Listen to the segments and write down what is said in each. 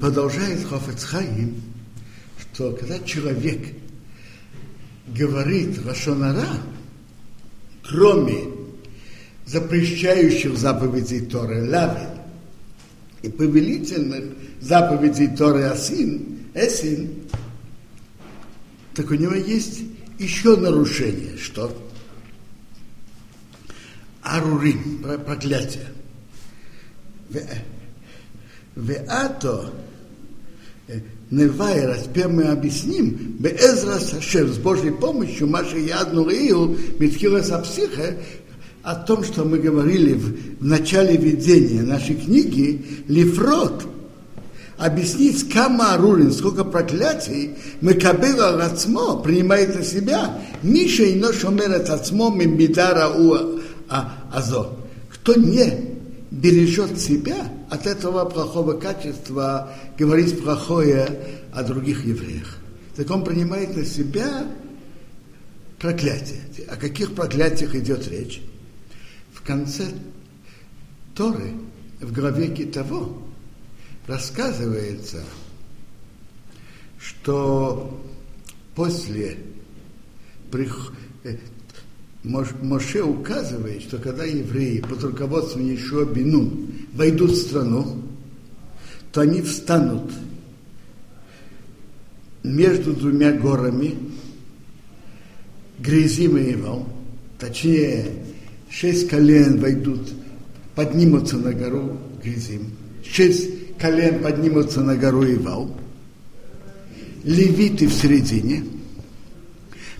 Продолжает Хофецхаим, что когда человек говорит Рашонара, кроме запрещающих заповедей Торы Лавин и повелительных заповедей Торы Асин, Эсин, так у него есть еще нарушение, что Арурим, проклятие. Веато Невайра, теперь мы объясним, Безра Сашев, с Божьей помощью, Маша Ядну Ию, Митхила Сапсиха, о том, что мы говорили в, в начале видения нашей книги, Лифрот, объяснить Кама Арурин, сколько проклятий мы кабела Рацмо принимает на себя, Миша и Ношомерет Ацмо Мимбидара У Азо. Кто не бережет себя от этого плохого качества, говорить плохое о других евреях. Так он принимает на себя проклятие. О каких проклятиях идет речь? В конце Торы, в главе Китово, рассказывается, что после Моше указывает, что когда евреи под руководством Ешуа Бинун войдут в страну, то они встанут между двумя горами, Грязим и Ивал, точнее, шесть колен войдут, поднимутся на гору Грязим, шесть колен поднимутся на гору Ивал, левиты в середине –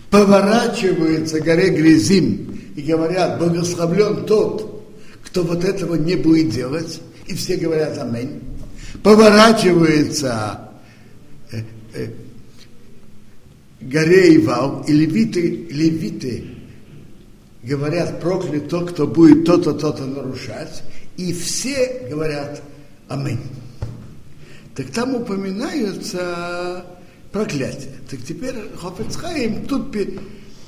поворачиваются к горе Грязим и говорят, благословлен тот, кто вот этого не будет делать, и все говорят Аминь. Поворачивается э, э, горе Ивал, и левиты, левиты говорят, проклят тот, кто будет то-то, то-то нарушать, и все говорят Аминь. Так там упоминаются проклятие. Так теперь Хофецхайм тут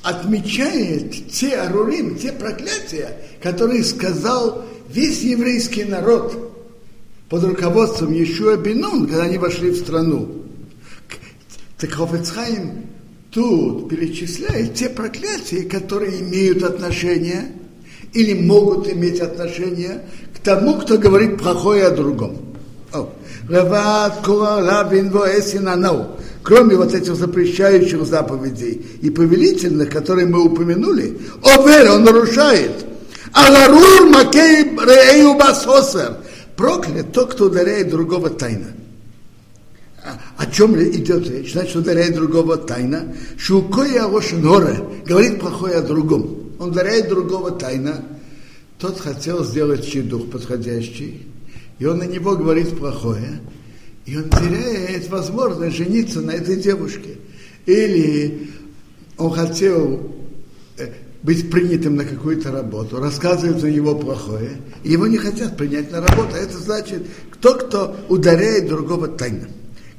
отмечает те арурим, те проклятия, которые сказал весь еврейский народ под руководством Ешуа Бинун, когда они вошли в страну. Так Хофецхайм тут перечисляет те проклятия, которые имеют отношение или могут иметь отношение к тому, кто говорит плохое о другом. Кроме вот этих запрещающих заповедей и повелительных, которые мы упомянули, овер, он нарушает. Аларур макей рею басосер. Проклят тот, кто ударяет другого тайна. О чем идет речь? Значит, ударяет другого тайна. Шукоя Ошеноре говорит плохое о другом. Он ударяет другого тайна. Тот хотел сделать чедух подходящий, и он на него говорит плохое. И он теряет возможность жениться на этой девушке. Или он хотел э, быть принятым на какую-то работу, рассказывают на него плохое, и его не хотят принять на работу. Это значит, кто кто ударяет другого тайно.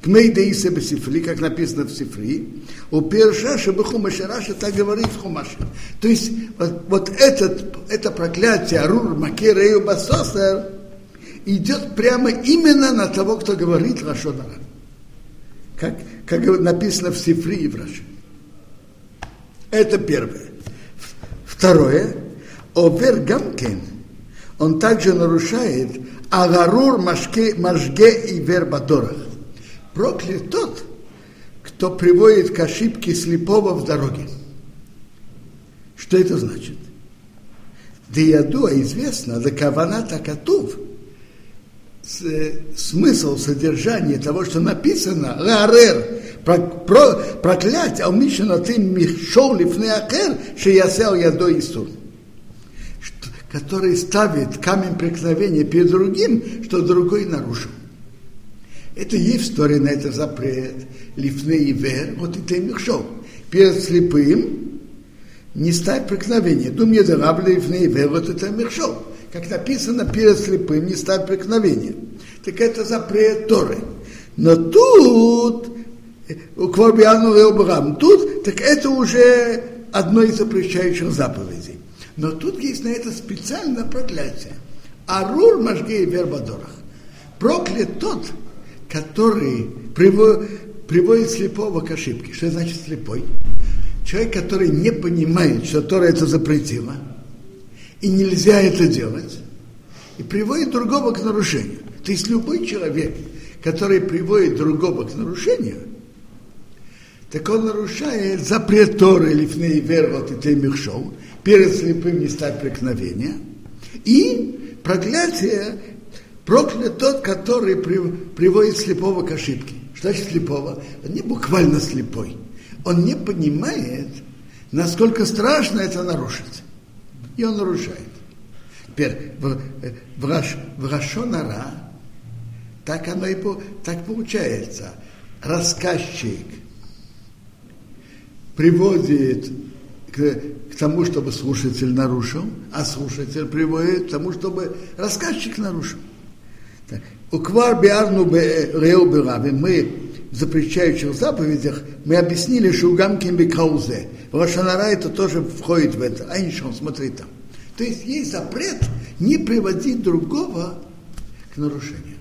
Кмейдаиса Бесифри, как написано в Сифри, у Першаша Бехумаша Раша так говорит в Хумаше. То есть вот, вот этот, это проклятие Арур Макерею Басосер, идет прямо именно на того, кто говорит Рашонара. Как, как написано в Сифри и в Раши. Это первое. Второе. Овер Гамкен, он также нарушает Агарур Машке, Машге и Вербадорах. Проклят тот, кто приводит к ошибке слепого в дороге. Что это значит? Дияду, а известно, да каваната катув – смысл, содержание того, что написано, ларер, проклять, а умишена ты мишол лифны акер, шиясел ядо Исур, который ставит камень преткновения перед другим, что другой нарушил. Это есть в Торе на это запрет, лифны и вер, вот это мишол. Перед слепым не ставь преткновение. Думаю, да рабли лифны и вер, вот это мишол как написано, перед слепым не ставь преткновение. Так это запрет Торы. Но тут, Обрам, тут, так это уже одно из запрещающих заповедей. Но тут есть на это специальное проклятие. Арур Машгей Вербадорах. Проклят тот, который приводит слепого к ошибке. Что значит слепой? Человек, который не понимает, что Тора это запретила, и нельзя это делать, и приводит другого к нарушению. То есть любой человек, который приводит другого к нарушению, так он нарушает запрет Торы лифней вервот и темихшол, перед слепым не стать преткновения, и проклятие проклят тот, который приводит слепого к ошибке. Что значит слепого? Он не буквально слепой. Он не понимает, насколько страшно это нарушить. И он нарушает. Теперь в, в, Раш, в Рашонара так оно и так получается. Рассказчик приводит к, к тому, чтобы слушатель нарушил, а слушатель приводит к тому, чтобы рассказчик нарушил. Уквар биарну реу. Мы запрещающих заповедях мы объяснили, что у Гамкин бекаузе. Рашанара это тоже входит в это. А ничего, смотри там. То есть есть запрет не приводить другого к нарушению.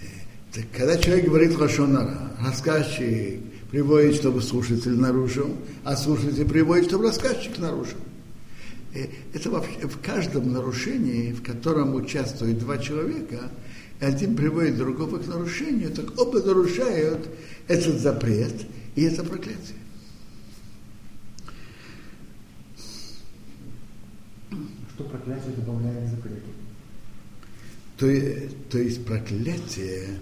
Э, так, когда человек говорит Рашонара, рассказчик приводит, чтобы слушатель нарушил, а слушатель приводит, чтобы рассказчик нарушил. Э, это вообще в каждом нарушении, в котором участвуют два человека, один приводит другого к нарушению, так оба нарушают этот запрет и это проклятие. Что проклятие добавляет к запрету? То, то есть проклятие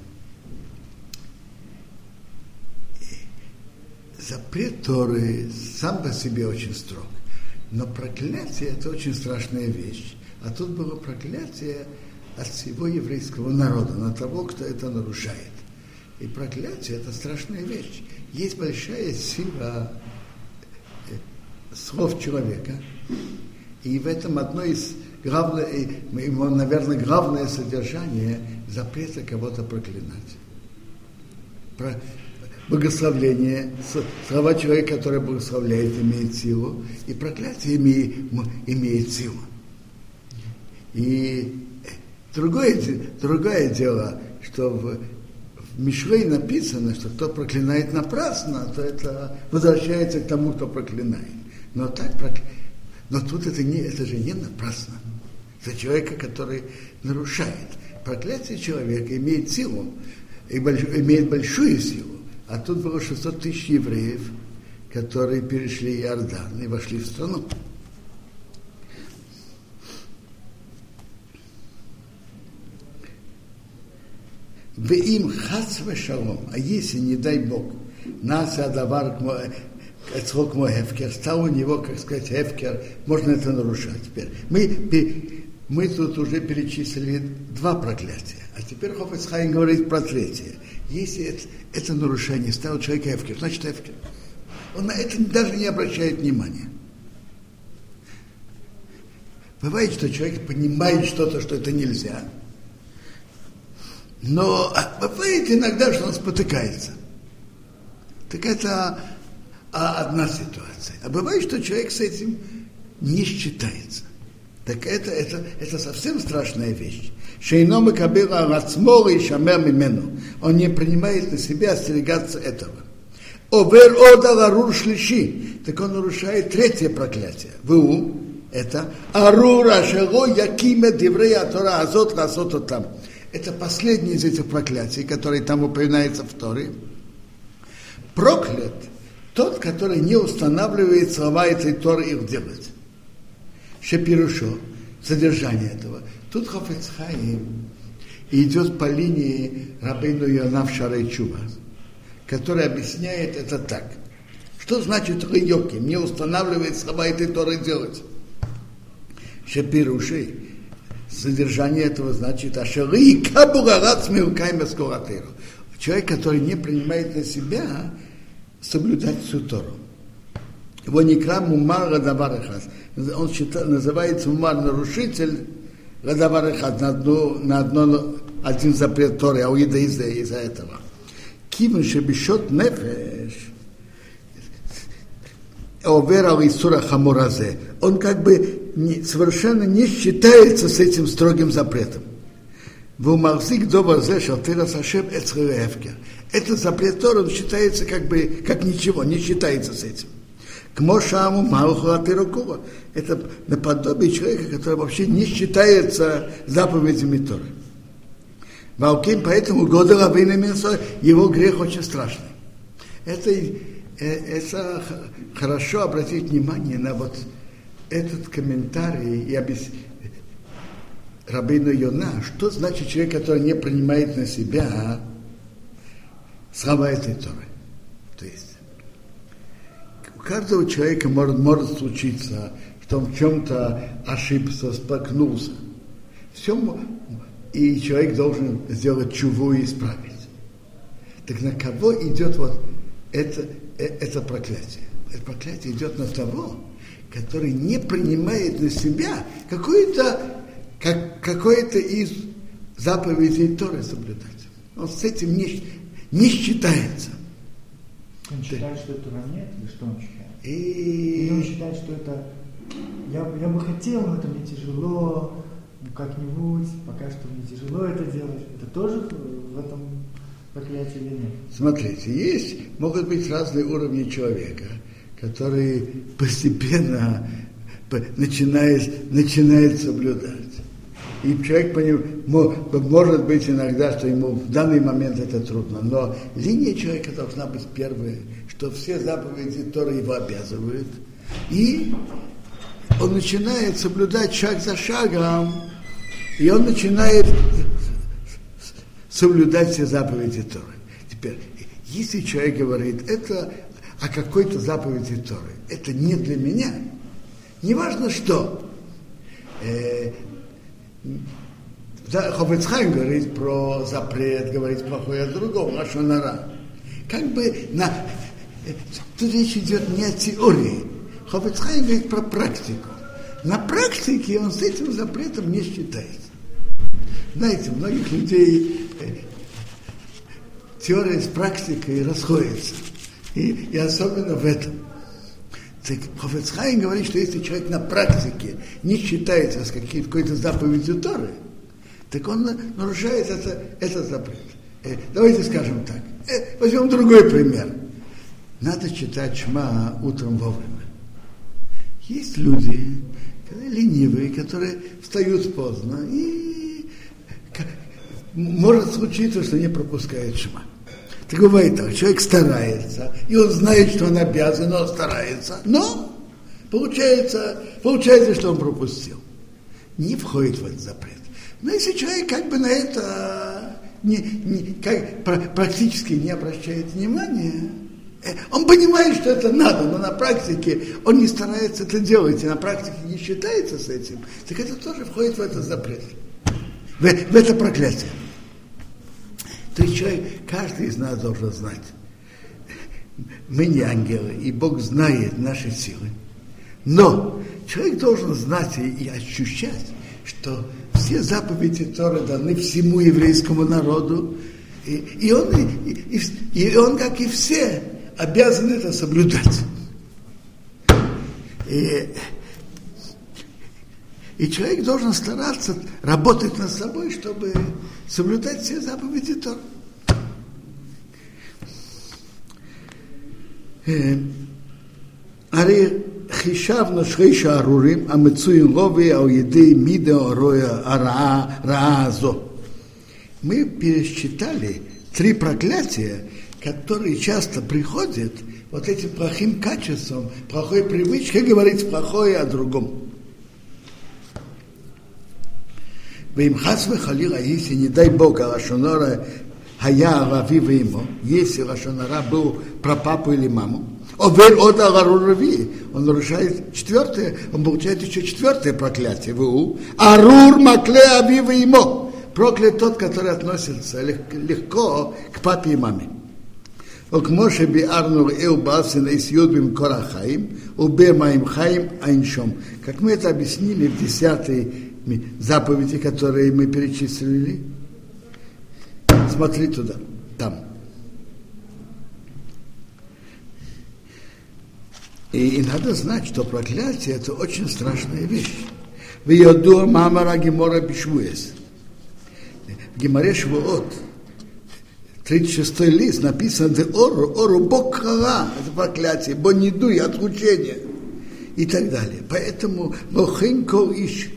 запрет Торы сам по себе очень строг. Но проклятие это очень страшная вещь. А тут было проклятие от всего еврейского народа, на того, кто это нарушает. И проклятие это страшная вещь. Есть большая сила э, слов человека, и в этом одно из главных, наверное, главное содержание запрета кого-то проклинать. Про, благословление, слова человека, который благословляет, имеет силу, и проклятие имеет, имеет силу. И другое, другое дело, что в, в Мишлей написано, что кто проклинает напрасно, то это возвращается к тому, кто проклинает. Но так но тут это, не, это же не напрасно. Это человека, который нарушает. Проклятие человека имеет силу, и больш, имеет большую силу. А тут было 600 тысяч евреев, которые перешли Иордан и вошли в страну. В им хас шалом, а если, не дай Бог, нас адавар срок мой хефкер, стал у него, как сказать, хефкер, можно это нарушать теперь. Мы, мы тут уже перечислили два проклятия, а теперь Хофецхайм говорит про третье. Если это, это нарушение стало человек эфкер, значит эфкер. Он на это даже не обращает внимания. Бывает, что человек понимает что-то, что это нельзя. Но бывает иногда, что он спотыкается. Так это одна ситуация. А бывает, что человек с этим не считается. Так это, это, это совсем страшная вещь. Шейно кабила рацмора и шамер мимену. Он не принимает на себя остерегаться этого. Овер ода ларур шлиши. Так он нарушает третье проклятие. Ву, это арура шего якиме диврея тора азот ласот там. Это последнее из этих проклятий, которые там упоминается в Торе. Проклят тот, который не устанавливает слова этой Торы их делать. Шепирушо, содержание этого. Тут Хофецхайм идет по линии Рабейну Йонав Шарайчува, который объясняет это так. Что значит Райоки? Не устанавливает слова этой Торы делать. Шепируши. Содержание этого значит Ашеры и Кабурарац Милкайма Скоратыру. Человек, который не принимает на себя соблюдать всю Тору. Его не крам мумар радаварахас. Он считает, называется мумар нарушитель радаварахас на одно, на одно, один запрет Торы, а уида из-за, из-за этого. Кивен шебешот нефеш, Он как бы не, совершенно не считается с этим строгим запретом. Этот запрет Тора, он считается как бы, как ничего, не считается с этим. К Мошаму Малху Атирукува. Это наподобие человека, который вообще не считается заповедями Торы. Валким, поэтому года Рабина его грех очень страшный. Это, это хорошо обратить внимание на вот этот комментарий и объяснить Рабину Йона, что значит человек, который не принимает на себя слова этой Торы. То есть у каждого человека может, может случиться, что он в чем-то ошибся, споткнулся. Все, и человек должен сделать чуву и исправить. Так на кого идет вот это, э, это проклятие? Это проклятие идет на того, который не принимает на себя какое-то как, какое-то из заповедей Торы соблюдать. Он с этим не, не считается. Он считает, что это нет, или что он считает? И... Или он считает, что это я, я бы хотел, но это мне тяжело, ну, как-нибудь, пока что мне тяжело это делать. Это тоже в этом проклятии или нет? Смотрите, есть, могут быть разные уровни человека, которые постепенно начинает, начинает соблюдать. И человек поним, может быть иногда, что ему в данный момент это трудно, но линия человека должна быть первая, что все заповеди, которые его обязывают, и он начинает соблюдать шаг за шагом, и он начинает соблюдать все заповеди Торы. Теперь, если человек говорит, это о какой-то заповеди Торы, это не для меня, неважно что, э, Хофицхайм говорит про запрет, говорит плохое о другом, Лашонара. Как бы на... Тут речь идет не о теории. Хофицхайм говорит про практику. На практике он с этим запретом не считается. Знаете, многих людей э, теория с практикой расходится. И, и особенно в этом. Так Хофецхайм говорит, что если человек на практике не считается с какой-то заповедью Торы, так он нарушает это, этот запрет. Э, давайте скажем так. Э, возьмем другой пример. Надо читать Шма утром вовремя. Есть люди, ленивые, которые встают поздно, и может случиться, что не пропускают Шма. Так бывает так, человек старается, и он знает, что он обязан, он старается, но получается, получается, что он пропустил. Не входит в этот запрет. Но если человек как бы на это не, не, как, практически не обращает внимания, э, он понимает, что это надо, но на практике он не старается это делать, и на практике не считается с этим, так это тоже входит в этот запрет, в, в это проклятие. То есть человек, каждый из нас должен знать, мы не ангелы, и Бог знает наши силы. Но человек должен знать и, ощущать, что все заповеди Торы даны всему еврейскому народу, и, и, он, и, и, и он, как и все, обязан это соблюдать. И, и человек должен стараться работать над собой, чтобы соблюдать все заповеди Торы. הרי חישבנו שרי שערורים המצויים לובי על ידי מידה הרויה הרעה, הרעה הזו. Мы пересчитали три проклятия, которые часто приходят вот этим плохим качеством, плохой привычкой говорить плохое о другом. ואם חס וחלילה, если, не дай Бог, Лашонара היה ערבי ואימו, если Лашонара был про папу или маму, Овер от Агару Рави. Он нарушает четвертое, он получает еще четвертое проклятие. Ву. Арур Макле Авива Имо. Проклят тот, который относится легко к папе и маме. וכמו שביארנו ראהו באסן איס יוד במקור החיים, ובמים חיים אין שום. Как мы это объяснили в десятой заповеди, которые мы перечислили. Смотри туда, там. И, и надо знать, что проклятие это очень страшная вещь. В Йоду Мамара Гемора Бишвуес. В Геморе Швуот, 36 лист, написано «Де ору, ору, бог хара», это проклятие, бо не дуй, отлучение и так далее. Поэтому Мохинко ищ,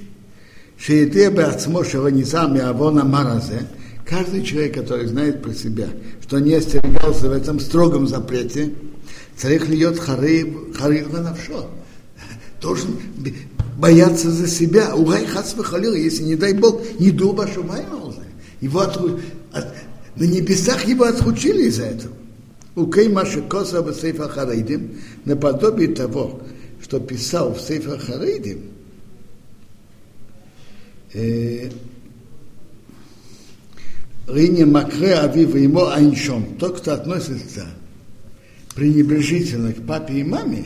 Шеете Бацмо Шаванизами Авона Маразе, каждый человек, который знает про себя, что не остерегался в этом строгом запрете, царих льет хариб, хариб на навшо, должен бояться за себя. Угай хас выхалил, если не дай Бог, не дуба шумаймалзе. Его от, от, на небесах его отхучили из-за этого. У Кеймаша Коса в Сейфа Харейдим, наподобие того, что писал в Сейфа Харейдим, э, Рине Макре Авива ему Айншом, тот, кто относится пренебрежительно к папе и маме,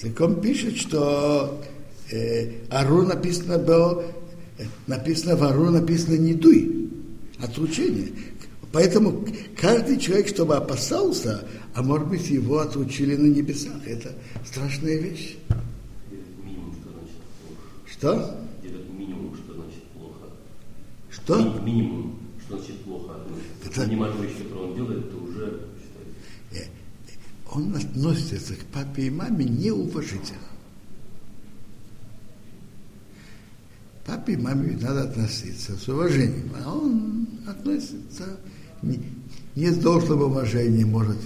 так он пишет, что э, Ару написано было, написано в Ару написано не дуй, отручение. Поэтому каждый человек, чтобы опасался, а может быть его отручили на небесах, это страшная вещь. Что значит плохо. Что? Делать минимум, что значит плохо. Что? Ми- Минимум, что значит плохо. Это- Понимать вещи, которые он делает, это уже считается. Э, Он относится к папе и маме неуважительно. Папе и маме надо относиться с уважением, а он относится не, не с должным уважением, может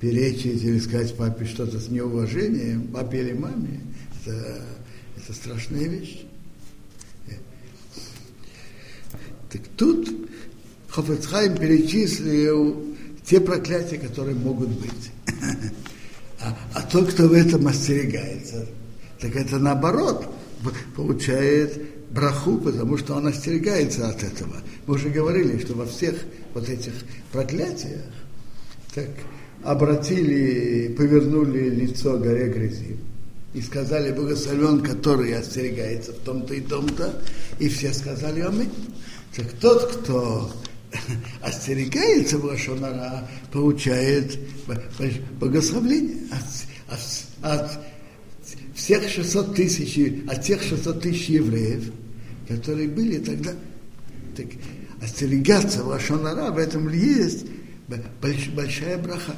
перечить или сказать папе что-то с неуважением, папе или маме. Это, это страшная вещь. Э. Так тут Хофецхайм перечислил те проклятия, которые могут быть. А, а тот, кто в этом остерегается, так это наоборот, получает браху, потому что он остерегается от этого. Мы уже говорили, что во всех вот этих проклятиях так обратили, повернули лицо горе грязи и сказали, благословен, который остерегается в том-то и том-то, и все сказали аминь. Так тот, кто остерегается Лашонара, получает благословление от, от, от всех 600 тысяч, от тех 600 тысяч евреев, которые были тогда. Так, остерегаться Лашонара, в этом есть большая браха.